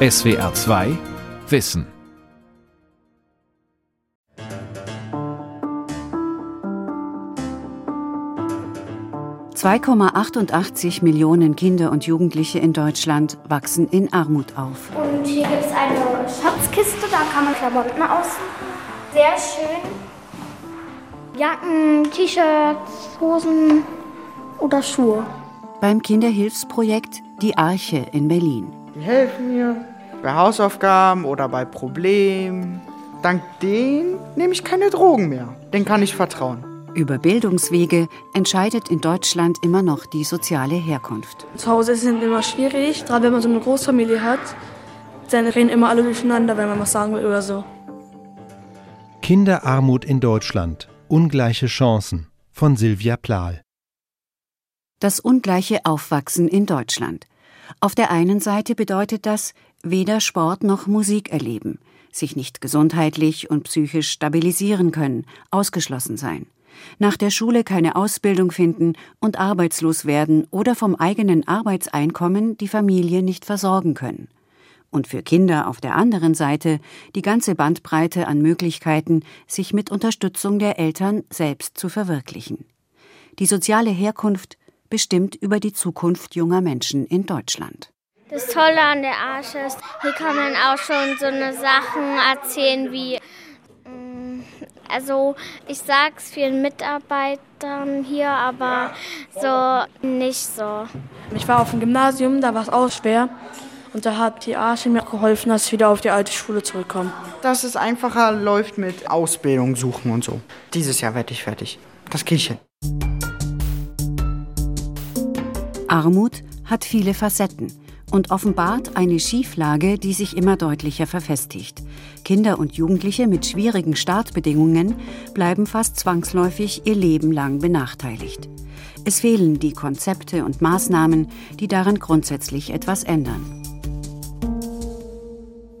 SWR 2 Wissen. ...2,88 Millionen Kinder und Jugendliche in Deutschland wachsen in Armut auf. Und hier gibt es eine Schatzkiste, da kann man Klamotten aussuchen. Sehr schön. Jacken, T-Shirts, Hosen oder Schuhe. Beim Kinderhilfsprojekt Die Arche in Berlin. Die helfen mir bei Hausaufgaben oder bei Problemen. Dank denen nehme ich keine Drogen mehr. Den kann ich vertrauen. Über Bildungswege entscheidet in Deutschland immer noch die soziale Herkunft. Zu Hause ist es immer schwierig, gerade wenn man so eine Großfamilie hat. Dann reden immer alle durcheinander, wenn man was sagen will oder so. Kinderarmut in Deutschland. Ungleiche Chancen von Silvia Plahl. Das ungleiche Aufwachsen in Deutschland. Auf der einen Seite bedeutet das weder Sport noch Musik erleben, sich nicht gesundheitlich und psychisch stabilisieren können, ausgeschlossen sein, nach der Schule keine Ausbildung finden und arbeitslos werden oder vom eigenen Arbeitseinkommen die Familie nicht versorgen können. Und für Kinder auf der anderen Seite die ganze Bandbreite an Möglichkeiten, sich mit Unterstützung der Eltern selbst zu verwirklichen. Die soziale Herkunft bestimmt über die Zukunft junger Menschen in Deutschland. Das Tolle an der Arche ist, hier kann man auch schon so eine Sachen erzählen wie, mm, also ich sag's vielen Mitarbeitern hier, aber so nicht so. Ich war auf dem Gymnasium, da war es auch schwer. Und da hat die Arche mir geholfen, dass ich wieder auf die alte Schule zurückkomme. Dass es einfacher läuft mit Ausbildung suchen und so. Dieses Jahr werde ich fertig. Das kriege ich hin. Armut hat viele Facetten und offenbart eine Schieflage, die sich immer deutlicher verfestigt. Kinder und Jugendliche mit schwierigen Startbedingungen bleiben fast zwangsläufig ihr Leben lang benachteiligt. Es fehlen die Konzepte und Maßnahmen, die daran grundsätzlich etwas ändern.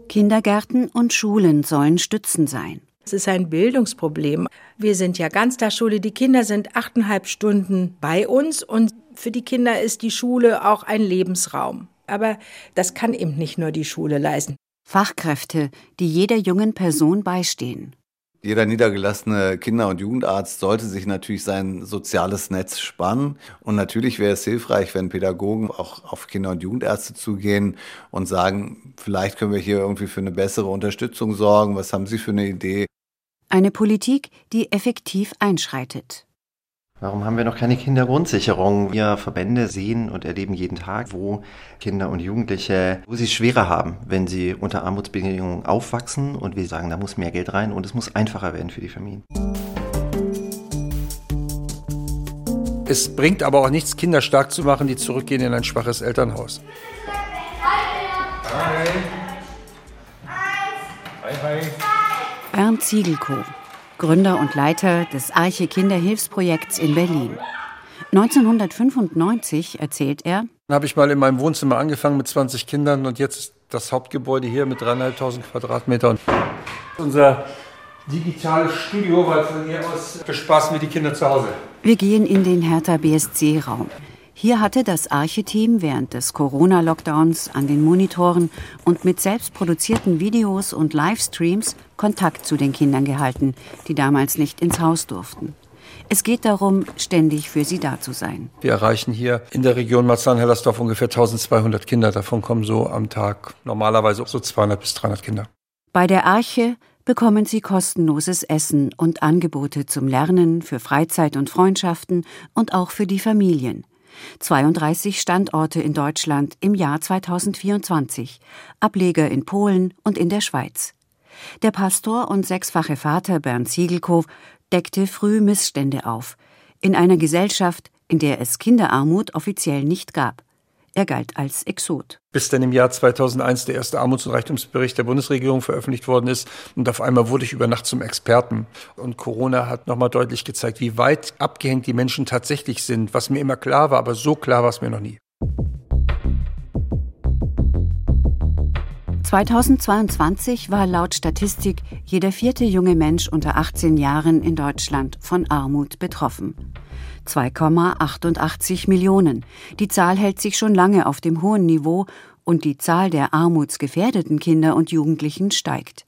Kindergärten und Schulen sollen Stützen sein. Es ist ein Bildungsproblem. Wir sind ja Ganztagsschule. Die Kinder sind achteinhalb Stunden bei uns und für die Kinder ist die Schule auch ein Lebensraum. Aber das kann eben nicht nur die Schule leisten. Fachkräfte, die jeder jungen Person beistehen. Jeder niedergelassene Kinder- und Jugendarzt sollte sich natürlich sein soziales Netz spannen. Und natürlich wäre es hilfreich, wenn Pädagogen auch auf Kinder- und Jugendärzte zugehen und sagen, vielleicht können wir hier irgendwie für eine bessere Unterstützung sorgen. Was haben Sie für eine Idee? Eine Politik, die effektiv einschreitet. Warum haben wir noch keine Kindergrundsicherung? Wir Verbände sehen und erleben jeden Tag, wo Kinder und Jugendliche, wo sie es schwerer haben, wenn sie unter Armutsbedingungen aufwachsen. Und wir sagen, da muss mehr Geld rein und es muss einfacher werden für die Familien. Es bringt aber auch nichts, Kinder stark zu machen, die zurückgehen in ein schwaches Elternhaus. Hi. Hi, hi. Bernd Ziegelkow, Gründer und Leiter des Arche Kinderhilfsprojekts in Berlin. 1995 erzählt er, habe ich mal in meinem Wohnzimmer angefangen mit 20 Kindern und jetzt ist das Hauptgebäude hier mit dreieinhalbtausend Quadratmetern. Unser digitales Studio, weil von hier aus bespaßen wir die Kinder zu Hause. Wir gehen in den Hertha BSC-Raum. Hier hatte das Arche-Team während des Corona-Lockdowns an den Monitoren und mit selbst produzierten Videos und Livestreams Kontakt zu den Kindern gehalten, die damals nicht ins Haus durften. Es geht darum, ständig für sie da zu sein. Wir erreichen hier in der Region Marzahn-Hellersdorf ungefähr 1200 Kinder. Davon kommen so am Tag normalerweise so 200 bis 300 Kinder. Bei der Arche bekommen sie kostenloses Essen und Angebote zum Lernen, für Freizeit und Freundschaften und auch für die Familien. 32 Standorte in Deutschland im Jahr 2024, Ableger in Polen und in der Schweiz. Der Pastor und sechsfache Vater Bernd Ziegelkow deckte früh Missstände auf, in einer Gesellschaft, in der es Kinderarmut offiziell nicht gab. Er galt als Exot. Bis dann im Jahr 2001 der erste Armuts- und Reichtumsbericht der Bundesregierung veröffentlicht worden ist. Und auf einmal wurde ich über Nacht zum Experten. Und Corona hat nochmal deutlich gezeigt, wie weit abgehängt die Menschen tatsächlich sind. Was mir immer klar war, aber so klar war es mir noch nie. 2022 war laut Statistik jeder vierte junge Mensch unter 18 Jahren in Deutschland von Armut betroffen. 2,88 Millionen. Die Zahl hält sich schon lange auf dem hohen Niveau und die Zahl der armutsgefährdeten Kinder und Jugendlichen steigt.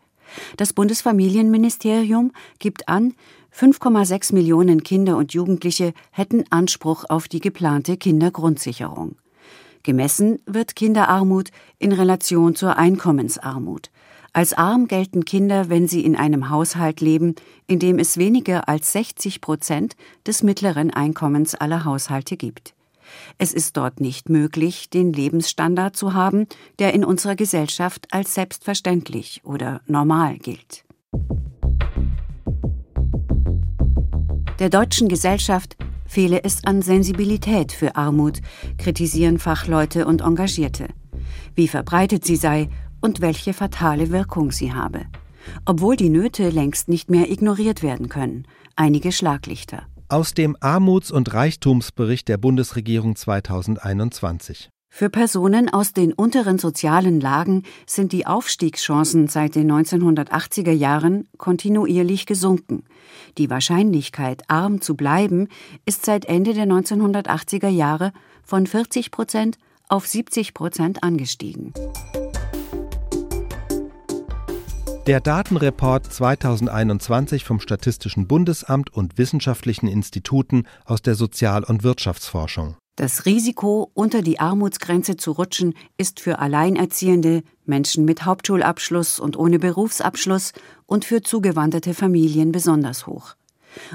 Das Bundesfamilienministerium gibt an, 5,6 Millionen Kinder und Jugendliche hätten Anspruch auf die geplante Kindergrundsicherung. Gemessen wird Kinderarmut in Relation zur Einkommensarmut. Als arm gelten Kinder, wenn sie in einem Haushalt leben, in dem es weniger als 60 Prozent des mittleren Einkommens aller Haushalte gibt. Es ist dort nicht möglich, den Lebensstandard zu haben, der in unserer Gesellschaft als selbstverständlich oder normal gilt. Der deutschen Gesellschaft fehle es an Sensibilität für Armut, kritisieren Fachleute und Engagierte. Wie verbreitet sie sei und welche fatale Wirkung sie habe. Obwohl die Nöte längst nicht mehr ignoriert werden können. Einige Schlaglichter. Aus dem Armuts- und Reichtumsbericht der Bundesregierung 2021. Für Personen aus den unteren sozialen Lagen sind die Aufstiegschancen seit den 1980er Jahren kontinuierlich gesunken. Die Wahrscheinlichkeit, arm zu bleiben, ist seit Ende der 1980er Jahre von 40 Prozent auf 70 Prozent angestiegen. Der Datenreport 2021 vom Statistischen Bundesamt und wissenschaftlichen Instituten aus der Sozial- und Wirtschaftsforschung. Das Risiko, unter die Armutsgrenze zu rutschen, ist für Alleinerziehende, Menschen mit Hauptschulabschluss und ohne Berufsabschluss und für zugewanderte Familien besonders hoch.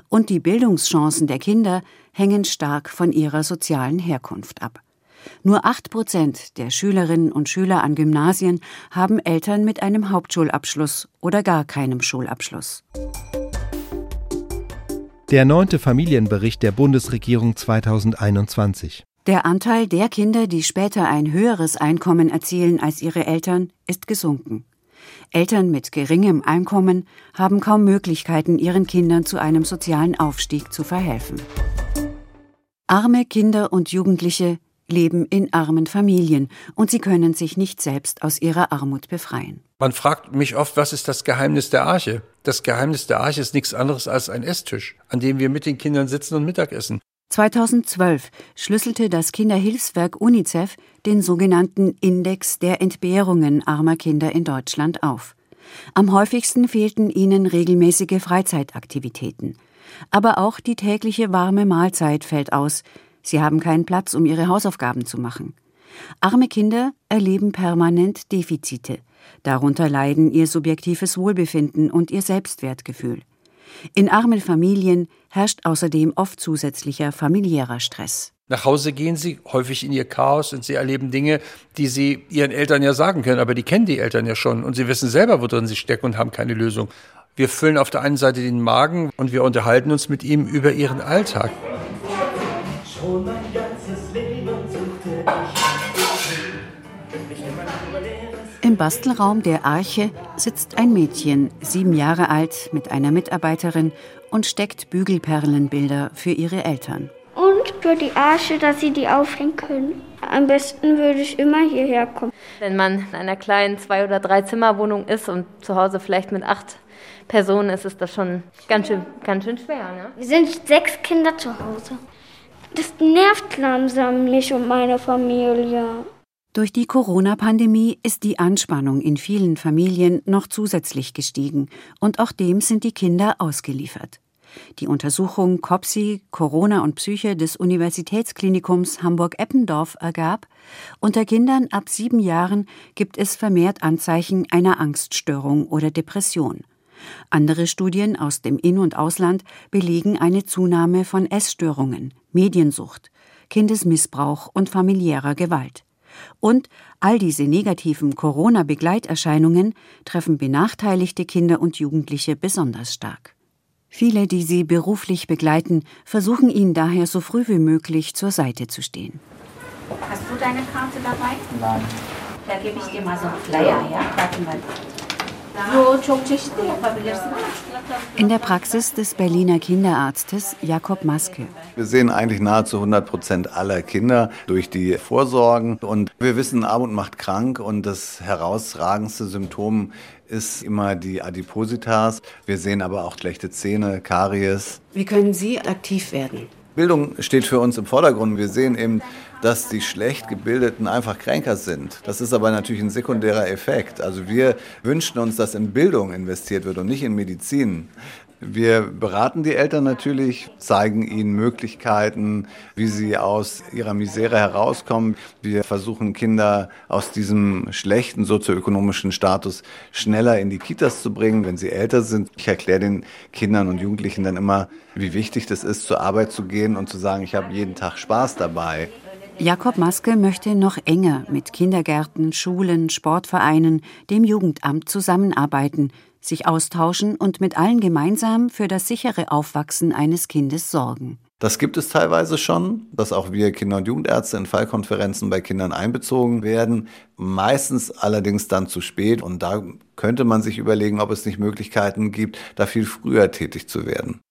Und die Bildungschancen der Kinder hängen stark von ihrer sozialen Herkunft ab. Nur acht Prozent der Schülerinnen und Schüler an Gymnasien haben Eltern mit einem Hauptschulabschluss oder gar keinem Schulabschluss. Der neunte Familienbericht der Bundesregierung 2021. Der Anteil der Kinder, die später ein höheres Einkommen erzielen als ihre Eltern, ist gesunken. Eltern mit geringem Einkommen haben kaum Möglichkeiten, ihren Kindern zu einem sozialen Aufstieg zu verhelfen. Arme Kinder und Jugendliche leben in armen Familien und sie können sich nicht selbst aus ihrer Armut befreien. Man fragt mich oft, was ist das Geheimnis der Arche? Das Geheimnis der Arche ist nichts anderes als ein Esstisch, an dem wir mit den Kindern sitzen und Mittag essen. 2012 schlüsselte das Kinderhilfswerk UNICEF den sogenannten Index der Entbehrungen armer Kinder in Deutschland auf. Am häufigsten fehlten ihnen regelmäßige Freizeitaktivitäten. Aber auch die tägliche warme Mahlzeit fällt aus, Sie haben keinen Platz, um ihre Hausaufgaben zu machen. Arme Kinder erleben permanent Defizite. Darunter leiden ihr subjektives Wohlbefinden und ihr Selbstwertgefühl. In armen Familien herrscht außerdem oft zusätzlicher familiärer Stress. Nach Hause gehen sie häufig in ihr Chaos und sie erleben Dinge, die sie ihren Eltern ja sagen können, aber die kennen die Eltern ja schon und sie wissen selber, worin sie stecken und haben keine Lösung. Wir füllen auf der einen Seite den Magen und wir unterhalten uns mit ihm über ihren Alltag. Schon mein ganzes Leben suchte ich. Im Bastelraum der Arche sitzt ein Mädchen, sieben Jahre alt, mit einer Mitarbeiterin und steckt Bügelperlenbilder für ihre Eltern. Und für die Arche, dass sie die aufhängen können. Am besten würde ich immer hierher kommen. Wenn man in einer kleinen Zwei- oder Drei-Zimmer-Wohnung ist und zu Hause vielleicht mit acht Personen ist, ist das schon ganz schön, ganz schön schwer. Ne? Wir sind sechs Kinder zu Hause. Das nervt langsam mich und meine Familie. Durch die Corona-Pandemie ist die Anspannung in vielen Familien noch zusätzlich gestiegen und auch dem sind die Kinder ausgeliefert. Die Untersuchung COPSI Corona und Psyche des Universitätsklinikums Hamburg-Eppendorf ergab, unter Kindern ab sieben Jahren gibt es vermehrt Anzeichen einer Angststörung oder Depression. Andere Studien aus dem In- und Ausland belegen eine Zunahme von Essstörungen, Mediensucht, Kindesmissbrauch und familiärer Gewalt. Und all diese negativen Corona-Begleiterscheinungen treffen benachteiligte Kinder und Jugendliche besonders stark. Viele, die sie beruflich begleiten, versuchen ihnen daher so früh wie möglich zur Seite zu stehen. Hast du deine Karte dabei? Nein. Da gebe ich dir mal so einen Flyer, ja? Warte mal. In der Praxis des Berliner Kinderarztes Jakob Maske. Wir sehen eigentlich nahezu 100 Prozent aller Kinder durch die Vorsorgen. Und wir wissen, Armut macht krank und das herausragendste Symptom ist immer die Adipositas. Wir sehen aber auch schlechte Zähne, Karies. Wie können Sie aktiv werden? Bildung steht für uns im Vordergrund. Wir sehen eben, dass die schlecht gebildeten einfach kränker sind. Das ist aber natürlich ein sekundärer Effekt. Also wir wünschen uns, dass in Bildung investiert wird und nicht in Medizin. Wir beraten die Eltern natürlich, zeigen ihnen Möglichkeiten, wie sie aus ihrer Misere herauskommen. Wir versuchen Kinder aus diesem schlechten sozioökonomischen Status schneller in die Kitas zu bringen, wenn sie älter sind. Ich erkläre den Kindern und Jugendlichen dann immer, wie wichtig das ist, zur Arbeit zu gehen und zu sagen, ich habe jeden Tag Spaß dabei. Jakob Maske möchte noch enger mit Kindergärten, Schulen, Sportvereinen, dem Jugendamt zusammenarbeiten, sich austauschen und mit allen gemeinsam für das sichere Aufwachsen eines Kindes sorgen. Das gibt es teilweise schon, dass auch wir Kinder- und Jugendärzte in Fallkonferenzen bei Kindern einbezogen werden. Meistens allerdings dann zu spät. Und da könnte man sich überlegen, ob es nicht Möglichkeiten gibt, da viel früher tätig zu werden.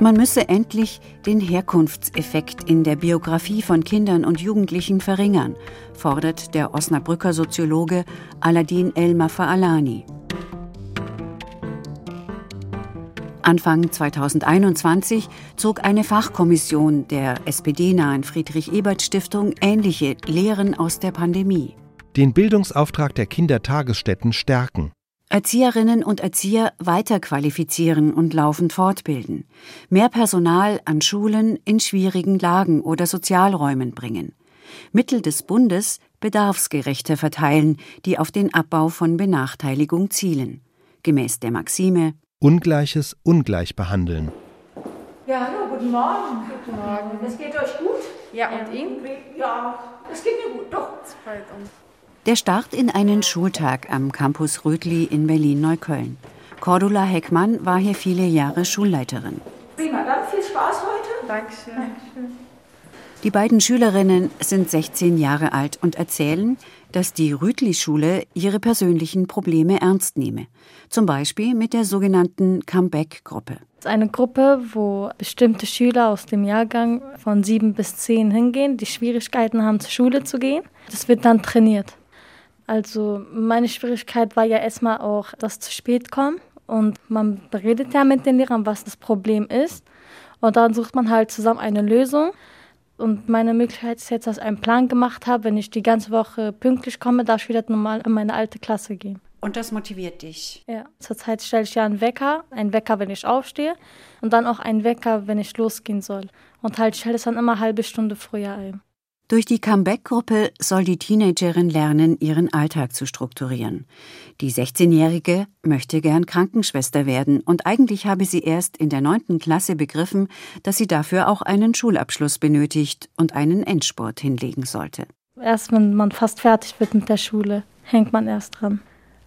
Man müsse endlich den Herkunftseffekt in der Biografie von Kindern und Jugendlichen verringern, fordert der Osnabrücker Soziologe Aladin El-Mafaalani. Anfang 2021 zog eine Fachkommission der SPD-nahen Friedrich-Ebert-Stiftung ähnliche Lehren aus der Pandemie. Den Bildungsauftrag der Kindertagesstätten stärken. Erzieherinnen und Erzieher weiterqualifizieren und laufend fortbilden, mehr Personal an Schulen in schwierigen Lagen oder Sozialräumen bringen, Mittel des Bundes bedarfsgerechter verteilen, die auf den Abbau von Benachteiligung zielen, gemäß der Maxime Ungleiches ungleich behandeln. Ja, hallo, guten Morgen. Guten Morgen. Es geht euch gut? Ja, und Ihnen? Ja, es geht mir gut, doch. Der Start in einen Schultag am Campus Rötli in Berlin-Neukölln. Cordula Heckmann war hier viele Jahre Schulleiterin. Prima, dann viel Spaß heute. Dankeschön. Die beiden Schülerinnen sind 16 Jahre alt und erzählen, dass die Rütli-Schule ihre persönlichen Probleme ernst nehme. Zum Beispiel mit der sogenannten Comeback-Gruppe. Das ist eine Gruppe, wo bestimmte Schüler aus dem Jahrgang von sieben bis zehn hingehen, die Schwierigkeiten haben, zur Schule zu gehen. Das wird dann trainiert. Also meine Schwierigkeit war ja erstmal auch das zu spät kommen. Und man beredet ja mit den Lehrern, was das Problem ist. Und dann sucht man halt zusammen eine Lösung. Und meine Möglichkeit ist jetzt, dass ich einen Plan gemacht habe, wenn ich die ganze Woche pünktlich komme, darf ich wieder normal in meine alte Klasse gehen. Und das motiviert dich? Ja, zurzeit stelle ich ja einen Wecker, einen Wecker, wenn ich aufstehe und dann auch einen Wecker, wenn ich losgehen soll. Und halt, ich stelle es dann immer eine halbe Stunde früher ein. Durch die Comeback-Gruppe soll die Teenagerin lernen, ihren Alltag zu strukturieren. Die 16-Jährige möchte gern Krankenschwester werden und eigentlich habe sie erst in der neunten Klasse begriffen, dass sie dafür auch einen Schulabschluss benötigt und einen Endsport hinlegen sollte. Erst wenn man fast fertig wird mit der Schule, hängt man erst dran.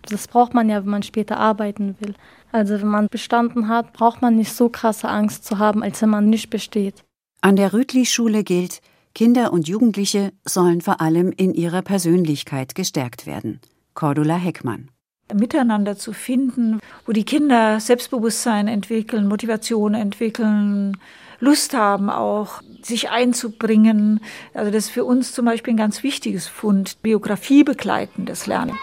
Das braucht man ja, wenn man später arbeiten will. Also wenn man bestanden hat, braucht man nicht so krasse Angst zu haben, als wenn man nicht besteht. An der Rütli-Schule gilt, Kinder und Jugendliche sollen vor allem in ihrer Persönlichkeit gestärkt werden. Cordula Heckmann. Miteinander zu finden, wo die Kinder Selbstbewusstsein entwickeln, Motivation entwickeln, Lust haben auch, sich einzubringen. Also das ist für uns zum Beispiel ein ganz wichtiges Fund, Biografie begleitendes Lernen.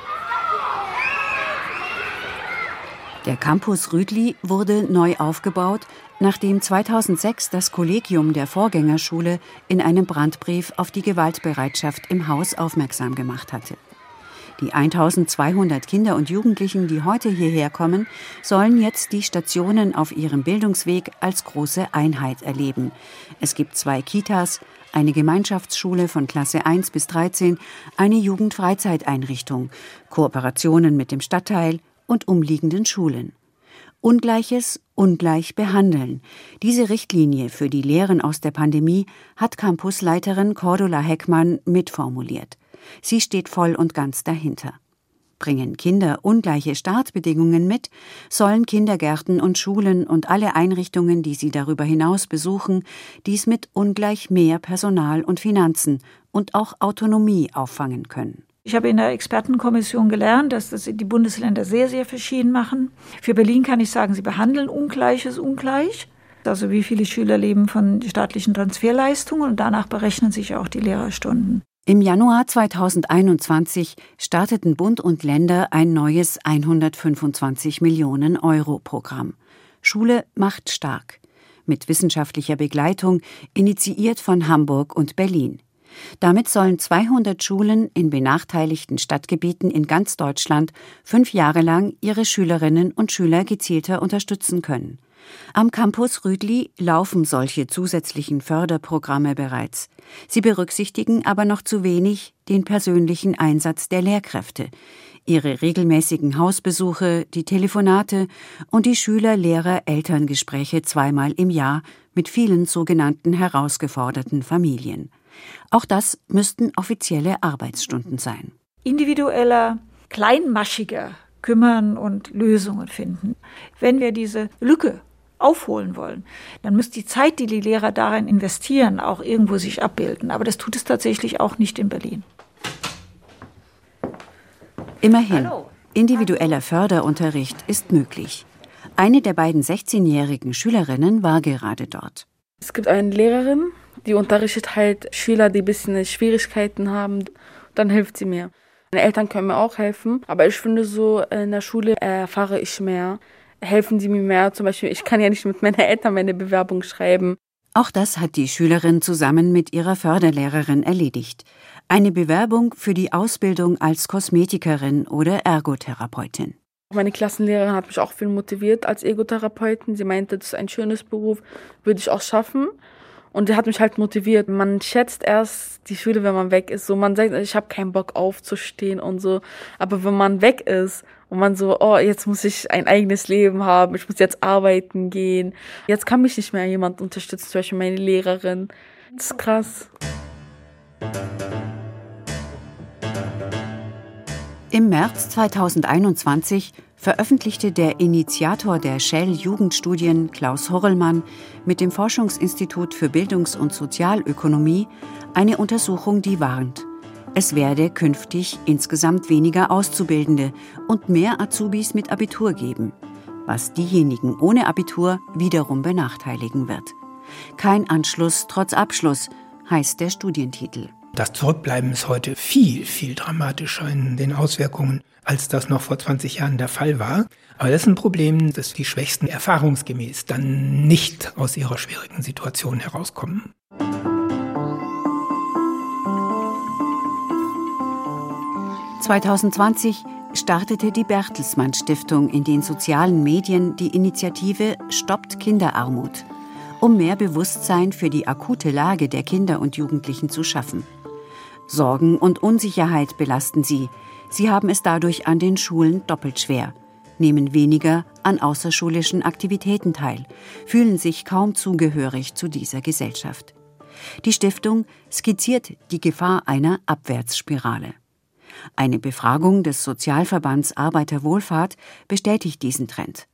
Der Campus Rüdli wurde neu aufgebaut, nachdem 2006 das Kollegium der Vorgängerschule in einem Brandbrief auf die Gewaltbereitschaft im Haus aufmerksam gemacht hatte. Die 1200 Kinder und Jugendlichen, die heute hierher kommen, sollen jetzt die Stationen auf ihrem Bildungsweg als große Einheit erleben. Es gibt zwei Kitas, eine Gemeinschaftsschule von Klasse 1 bis 13, eine Jugendfreizeiteinrichtung, Kooperationen mit dem Stadtteil und umliegenden Schulen. Ungleiches ungleich behandeln. Diese Richtlinie für die Lehren aus der Pandemie hat Campusleiterin Cordula Heckmann mitformuliert. Sie steht voll und ganz dahinter. Bringen Kinder ungleiche Startbedingungen mit, sollen Kindergärten und Schulen und alle Einrichtungen, die sie darüber hinaus besuchen, dies mit ungleich mehr Personal und Finanzen und auch Autonomie auffangen können. Ich habe in der Expertenkommission gelernt, dass das die Bundesländer sehr, sehr verschieden machen. Für Berlin kann ich sagen, sie behandeln Ungleiches ungleich. Also wie viele Schüler leben von staatlichen Transferleistungen und danach berechnen sich auch die Lehrerstunden. Im Januar 2021 starteten Bund und Länder ein neues 125 Millionen Euro Programm. Schule macht stark. Mit wissenschaftlicher Begleitung, initiiert von Hamburg und Berlin. Damit sollen 200 Schulen in benachteiligten Stadtgebieten in ganz Deutschland fünf Jahre lang ihre Schülerinnen und Schüler gezielter unterstützen können. Am Campus Rüdli laufen solche zusätzlichen Förderprogramme bereits. Sie berücksichtigen aber noch zu wenig den persönlichen Einsatz der Lehrkräfte, ihre regelmäßigen Hausbesuche, die Telefonate und die Schüler-Lehrer-Elterngespräche zweimal im Jahr mit vielen sogenannten herausgeforderten Familien. Auch das müssten offizielle Arbeitsstunden sein. Individueller, kleinmaschiger kümmern und Lösungen finden. Wenn wir diese Lücke aufholen wollen, dann muss die Zeit, die die Lehrer darin investieren, auch irgendwo sich abbilden. Aber das tut es tatsächlich auch nicht in Berlin. Immerhin, individueller Förderunterricht ist möglich. Eine der beiden 16-jährigen Schülerinnen war gerade dort. Es gibt eine Lehrerin, die unterrichtet halt Schüler, die ein bisschen Schwierigkeiten haben. Dann hilft sie mir. Meine Eltern können mir auch helfen, aber ich finde so, in der Schule erfahre ich mehr. Helfen sie mir mehr. Zum Beispiel, ich kann ja nicht mit meinen Eltern meine Bewerbung schreiben. Auch das hat die Schülerin zusammen mit ihrer Förderlehrerin erledigt. Eine Bewerbung für die Ausbildung als Kosmetikerin oder Ergotherapeutin. Meine Klassenlehrerin hat mich auch viel motiviert als Ergotherapeutin. Sie meinte, das ist ein schönes Beruf, würde ich auch schaffen. Und der hat mich halt motiviert. Man schätzt erst die Schule, wenn man weg ist. So, man sagt, ich habe keinen Bock aufzustehen und so. Aber wenn man weg ist und man so, oh, jetzt muss ich ein eigenes Leben haben, ich muss jetzt arbeiten gehen. Jetzt kann mich nicht mehr jemand unterstützen, zum Beispiel meine Lehrerin. Das ist krass. Im März 2021 veröffentlichte der Initiator der Shell Jugendstudien Klaus Horrellmann mit dem Forschungsinstitut für Bildungs- und Sozialökonomie eine Untersuchung, die warnt. Es werde künftig insgesamt weniger Auszubildende und mehr Azubis mit Abitur geben, was diejenigen ohne Abitur wiederum benachteiligen wird. Kein Anschluss trotz Abschluss heißt der Studientitel. Das Zurückbleiben ist heute viel, viel dramatischer in den Auswirkungen, als das noch vor 20 Jahren der Fall war. Aber das ist ein Problem, dass die Schwächsten erfahrungsgemäß dann nicht aus ihrer schwierigen Situation herauskommen. »2020 startete die Bertelsmann Stiftung in den sozialen Medien die Initiative Stoppt Kinderarmut, um mehr Bewusstsein für die akute Lage der Kinder und Jugendlichen zu schaffen. Sorgen und Unsicherheit belasten sie. Sie haben es dadurch an den Schulen doppelt schwer, nehmen weniger an außerschulischen Aktivitäten teil, fühlen sich kaum zugehörig zu dieser Gesellschaft. Die Stiftung skizziert die Gefahr einer Abwärtsspirale. Eine Befragung des Sozialverbands Arbeiterwohlfahrt bestätigt diesen Trend.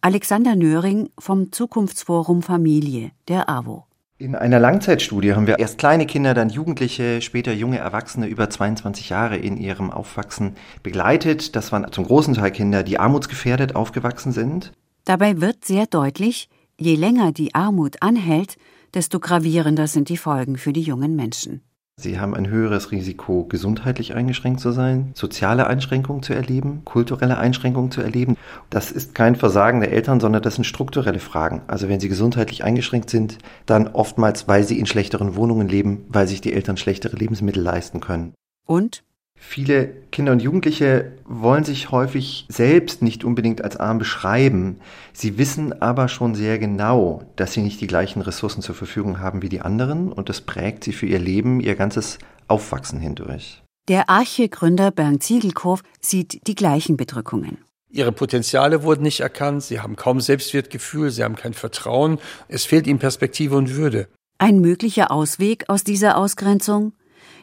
Alexander Nöring vom Zukunftsforum Familie der AWO. In einer Langzeitstudie haben wir erst kleine Kinder, dann Jugendliche, später junge Erwachsene über 22 Jahre in ihrem Aufwachsen begleitet. Das waren zum großen Teil Kinder, die armutsgefährdet aufgewachsen sind. Dabei wird sehr deutlich, je länger die Armut anhält, desto gravierender sind die Folgen für die jungen Menschen. Sie haben ein höheres Risiko, gesundheitlich eingeschränkt zu sein, soziale Einschränkungen zu erleben, kulturelle Einschränkungen zu erleben. Das ist kein Versagen der Eltern, sondern das sind strukturelle Fragen. Also wenn sie gesundheitlich eingeschränkt sind, dann oftmals, weil sie in schlechteren Wohnungen leben, weil sich die Eltern schlechtere Lebensmittel leisten können. Und Viele Kinder und Jugendliche wollen sich häufig selbst nicht unbedingt als arm beschreiben. Sie wissen aber schon sehr genau, dass sie nicht die gleichen Ressourcen zur Verfügung haben wie die anderen und das prägt sie für ihr Leben, ihr ganzes Aufwachsen hindurch. Der Arche-Gründer Bernd Ziegelkow sieht die gleichen Bedrückungen. Ihre Potenziale wurden nicht erkannt, sie haben kaum Selbstwertgefühl, sie haben kein Vertrauen, es fehlt ihnen Perspektive und Würde. Ein möglicher Ausweg aus dieser Ausgrenzung?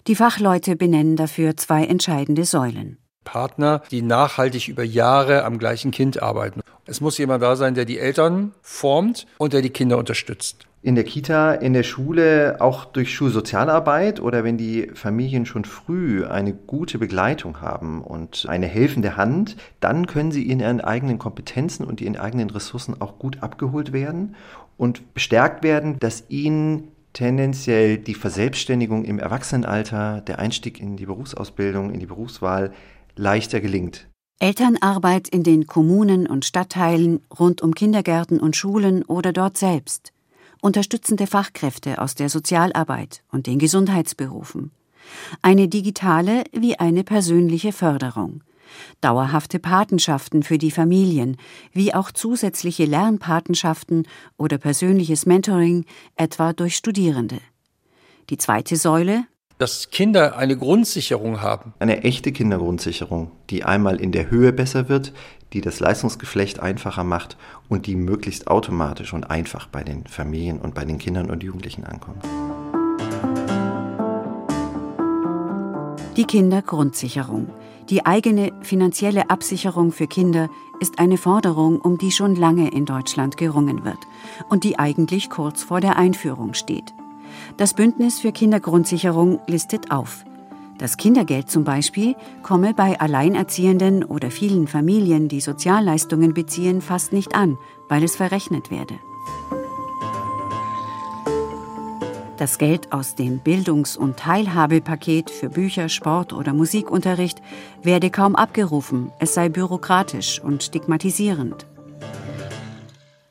Die Fachleute benennen dafür zwei entscheidende Säulen. Partner, die nachhaltig über Jahre am gleichen Kind arbeiten. Es muss jemand da sein, der die Eltern formt und der die Kinder unterstützt. In der Kita, in der Schule, auch durch Schulsozialarbeit oder wenn die Familien schon früh eine gute Begleitung haben und eine helfende Hand, dann können sie in ihren eigenen Kompetenzen und ihren eigenen Ressourcen auch gut abgeholt werden und bestärkt werden, dass ihnen tendenziell die Verselbstständigung im Erwachsenenalter, der Einstieg in die Berufsausbildung, in die Berufswahl leichter gelingt. Elternarbeit in den Kommunen und Stadtteilen rund um Kindergärten und Schulen oder dort selbst. Unterstützende Fachkräfte aus der Sozialarbeit und den Gesundheitsberufen. Eine digitale wie eine persönliche Förderung. Dauerhafte Patenschaften für die Familien, wie auch zusätzliche Lernpatenschaften oder persönliches Mentoring, etwa durch Studierende. Die zweite Säule dass Kinder eine Grundsicherung haben. Eine echte Kindergrundsicherung, die einmal in der Höhe besser wird, die das Leistungsgeflecht einfacher macht und die möglichst automatisch und einfach bei den Familien und bei den Kindern und Jugendlichen ankommt. Die Kindergrundsicherung. Die eigene finanzielle Absicherung für Kinder ist eine Forderung, um die schon lange in Deutschland gerungen wird und die eigentlich kurz vor der Einführung steht. Das Bündnis für Kindergrundsicherung listet auf. Das Kindergeld zum Beispiel komme bei Alleinerziehenden oder vielen Familien, die Sozialleistungen beziehen, fast nicht an, weil es verrechnet werde. Das Geld aus dem Bildungs- und Teilhabepaket für Bücher, Sport oder Musikunterricht werde kaum abgerufen, es sei bürokratisch und stigmatisierend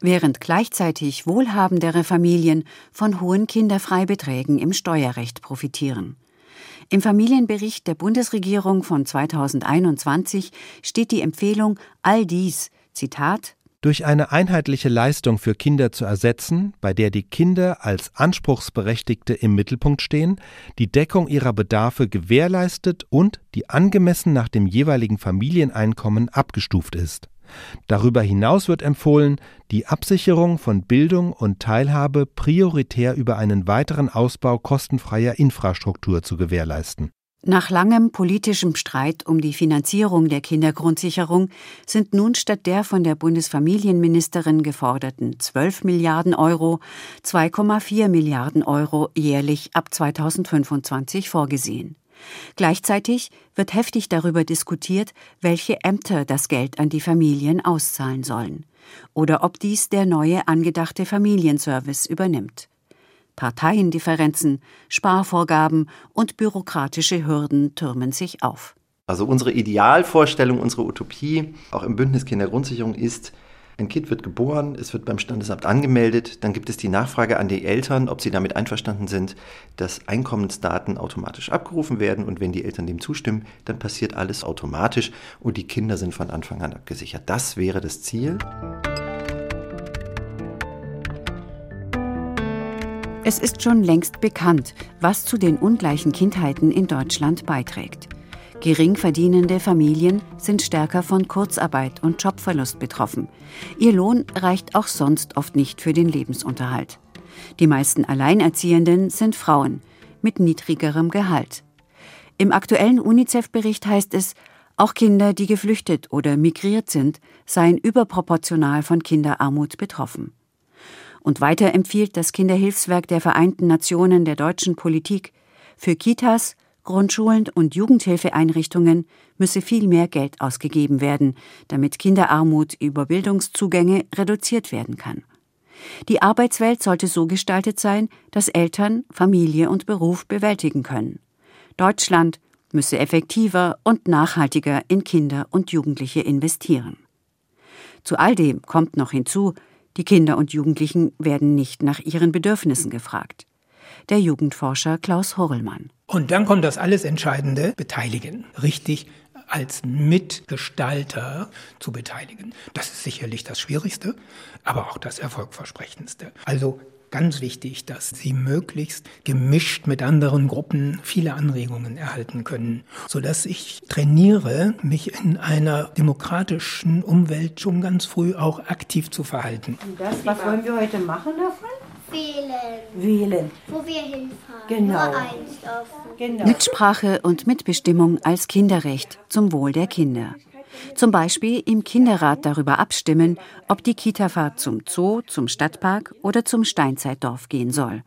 während gleichzeitig wohlhabendere Familien von hohen Kinderfreibeträgen im Steuerrecht profitieren. Im Familienbericht der Bundesregierung von 2021 steht die Empfehlung, all dies, Zitat, durch eine einheitliche Leistung für Kinder zu ersetzen, bei der die Kinder als Anspruchsberechtigte im Mittelpunkt stehen, die Deckung ihrer Bedarfe gewährleistet und die angemessen nach dem jeweiligen Familieneinkommen abgestuft ist. Darüber hinaus wird empfohlen, die Absicherung von Bildung und Teilhabe prioritär über einen weiteren Ausbau kostenfreier Infrastruktur zu gewährleisten. Nach langem politischem Streit um die Finanzierung der Kindergrundsicherung sind nun statt der von der Bundesfamilienministerin geforderten 12 Milliarden Euro 2,4 Milliarden Euro jährlich ab 2025 vorgesehen. Gleichzeitig wird heftig darüber diskutiert, welche Ämter das Geld an die Familien auszahlen sollen oder ob dies der neue angedachte Familienservice übernimmt. Parteiendifferenzen, Sparvorgaben und bürokratische Hürden türmen sich auf. Also unsere Idealvorstellung, unsere Utopie, auch im Bündnis Kindergrundsicherung ist, ein Kind wird geboren, es wird beim Standesamt angemeldet, dann gibt es die Nachfrage an die Eltern, ob sie damit einverstanden sind, dass Einkommensdaten automatisch abgerufen werden und wenn die Eltern dem zustimmen, dann passiert alles automatisch und die Kinder sind von Anfang an abgesichert. Das wäre das Ziel. Es ist schon längst bekannt, was zu den ungleichen Kindheiten in Deutschland beiträgt. Geringverdienende Familien sind stärker von Kurzarbeit und Jobverlust betroffen. Ihr Lohn reicht auch sonst oft nicht für den Lebensunterhalt. Die meisten Alleinerziehenden sind Frauen mit niedrigerem Gehalt. Im aktuellen UNICEF-Bericht heißt es, auch Kinder, die geflüchtet oder migriert sind, seien überproportional von Kinderarmut betroffen. Und weiter empfiehlt das Kinderhilfswerk der Vereinten Nationen der deutschen Politik, für Kitas Grundschulen und Jugendhilfeeinrichtungen müsse viel mehr Geld ausgegeben werden, damit Kinderarmut über Bildungszugänge reduziert werden kann. Die Arbeitswelt sollte so gestaltet sein, dass Eltern Familie und Beruf bewältigen können. Deutschland müsse effektiver und nachhaltiger in Kinder und Jugendliche investieren. Zu all dem kommt noch hinzu, die Kinder und Jugendlichen werden nicht nach ihren Bedürfnissen gefragt der Jugendforscher Klaus Horrellmann. Und dann kommt das alles Entscheidende, beteiligen. Richtig als Mitgestalter zu beteiligen. Das ist sicherlich das Schwierigste, aber auch das Erfolgversprechendste. Also ganz wichtig, dass sie möglichst gemischt mit anderen Gruppen viele Anregungen erhalten können, sodass ich trainiere, mich in einer demokratischen Umwelt schon ganz früh auch aktiv zu verhalten. Und das, was wollen wir heute machen davon? Wählen. Wählen. Wo wir hinfahren. Genau. Nur eins dürfen. Genau. Mitsprache und Mitbestimmung als Kinderrecht zum Wohl der Kinder. Zum Beispiel im Kinderrat darüber abstimmen, ob die Kitafahrt zum Zoo, zum Stadtpark oder zum Steinzeitdorf gehen soll.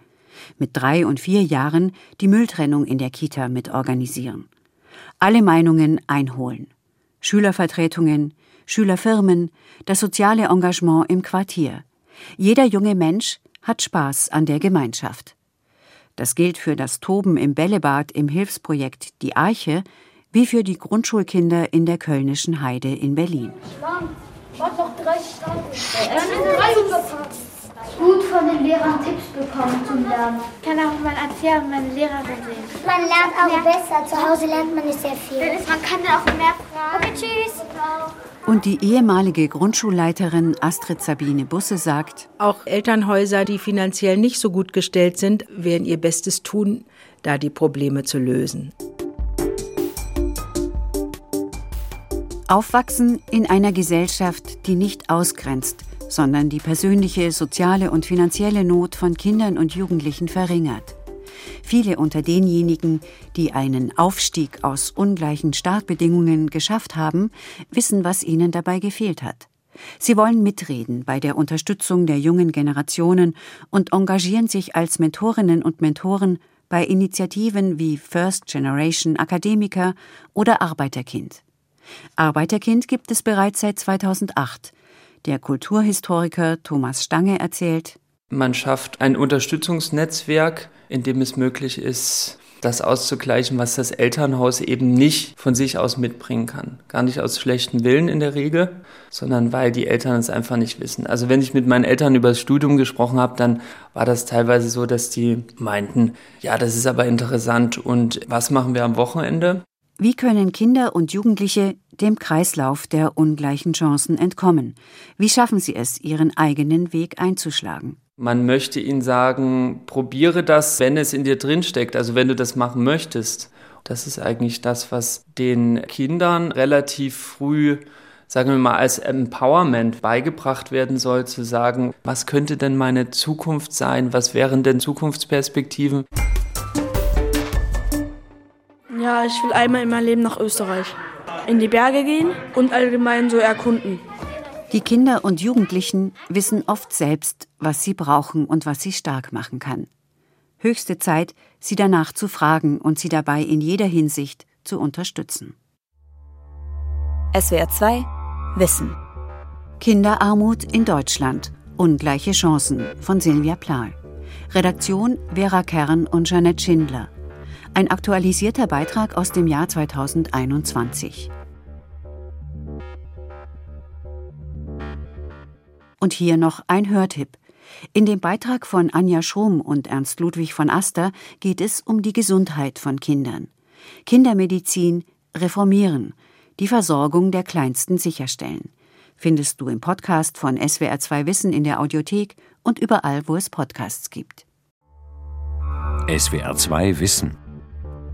Mit drei und vier Jahren die Mülltrennung in der Kita mitorganisieren. Alle Meinungen einholen. Schülervertretungen, Schülerfirmen, das soziale Engagement im Quartier. Jeder junge Mensch hat Spaß an der Gemeinschaft. Das gilt für das Toben im Bällebad im Hilfsprojekt Die Arche, wie für die Grundschulkinder in der Kölnischen Heide in Berlin. Warte noch drei Gut von den Lehrern Tipps bekommen zum Lernen. Ich kann auch mal erzählen, meine Lehrerin sehen. Man lernt auch besser. Zu Hause lernt man nicht sehr viel. Man kann dann auch mehr fragen. Okay, tschüss. Und die ehemalige Grundschulleiterin Astrid Sabine Busse sagt, auch Elternhäuser, die finanziell nicht so gut gestellt sind, werden ihr Bestes tun, da die Probleme zu lösen. Aufwachsen in einer Gesellschaft, die nicht ausgrenzt, sondern die persönliche, soziale und finanzielle Not von Kindern und Jugendlichen verringert. Viele unter denjenigen, die einen Aufstieg aus ungleichen Startbedingungen geschafft haben, wissen, was ihnen dabei gefehlt hat. Sie wollen mitreden bei der Unterstützung der jungen Generationen und engagieren sich als Mentorinnen und Mentoren bei Initiativen wie First Generation Akademiker oder Arbeiterkind. Arbeiterkind gibt es bereits seit 2008. Der Kulturhistoriker Thomas Stange erzählt, man schafft ein Unterstützungsnetzwerk, in dem es möglich ist, das auszugleichen, was das Elternhaus eben nicht von sich aus mitbringen kann. Gar nicht aus schlechtem Willen in der Regel, sondern weil die Eltern es einfach nicht wissen. Also wenn ich mit meinen Eltern über das Studium gesprochen habe, dann war das teilweise so, dass die meinten, ja, das ist aber interessant und was machen wir am Wochenende? Wie können Kinder und Jugendliche dem Kreislauf der ungleichen Chancen entkommen? Wie schaffen sie es, ihren eigenen Weg einzuschlagen? Man möchte ihnen sagen, probiere das, wenn es in dir drinsteckt, also wenn du das machen möchtest. Das ist eigentlich das, was den Kindern relativ früh, sagen wir mal, als Empowerment beigebracht werden soll, zu sagen, was könnte denn meine Zukunft sein, was wären denn Zukunftsperspektiven. Ja, ich will einmal in meinem Leben nach Österreich. In die Berge gehen und allgemein so erkunden. Die Kinder und Jugendlichen wissen oft selbst, was sie brauchen und was sie stark machen kann. Höchste Zeit, sie danach zu fragen und sie dabei in jeder Hinsicht zu unterstützen. SWR 2 Wissen Kinderarmut in Deutschland. Ungleiche Chancen von Silvia Plahl. Redaktion Vera Kern und Jeanette Schindler. Ein aktualisierter Beitrag aus dem Jahr 2021. Und hier noch ein Hörtipp. In dem Beitrag von Anja Schrum und Ernst Ludwig von Aster geht es um die Gesundheit von Kindern. Kindermedizin reformieren, die Versorgung der Kleinsten sicherstellen. Findest du im Podcast von SWR2 Wissen in der Audiothek und überall, wo es Podcasts gibt. SWR2 Wissen.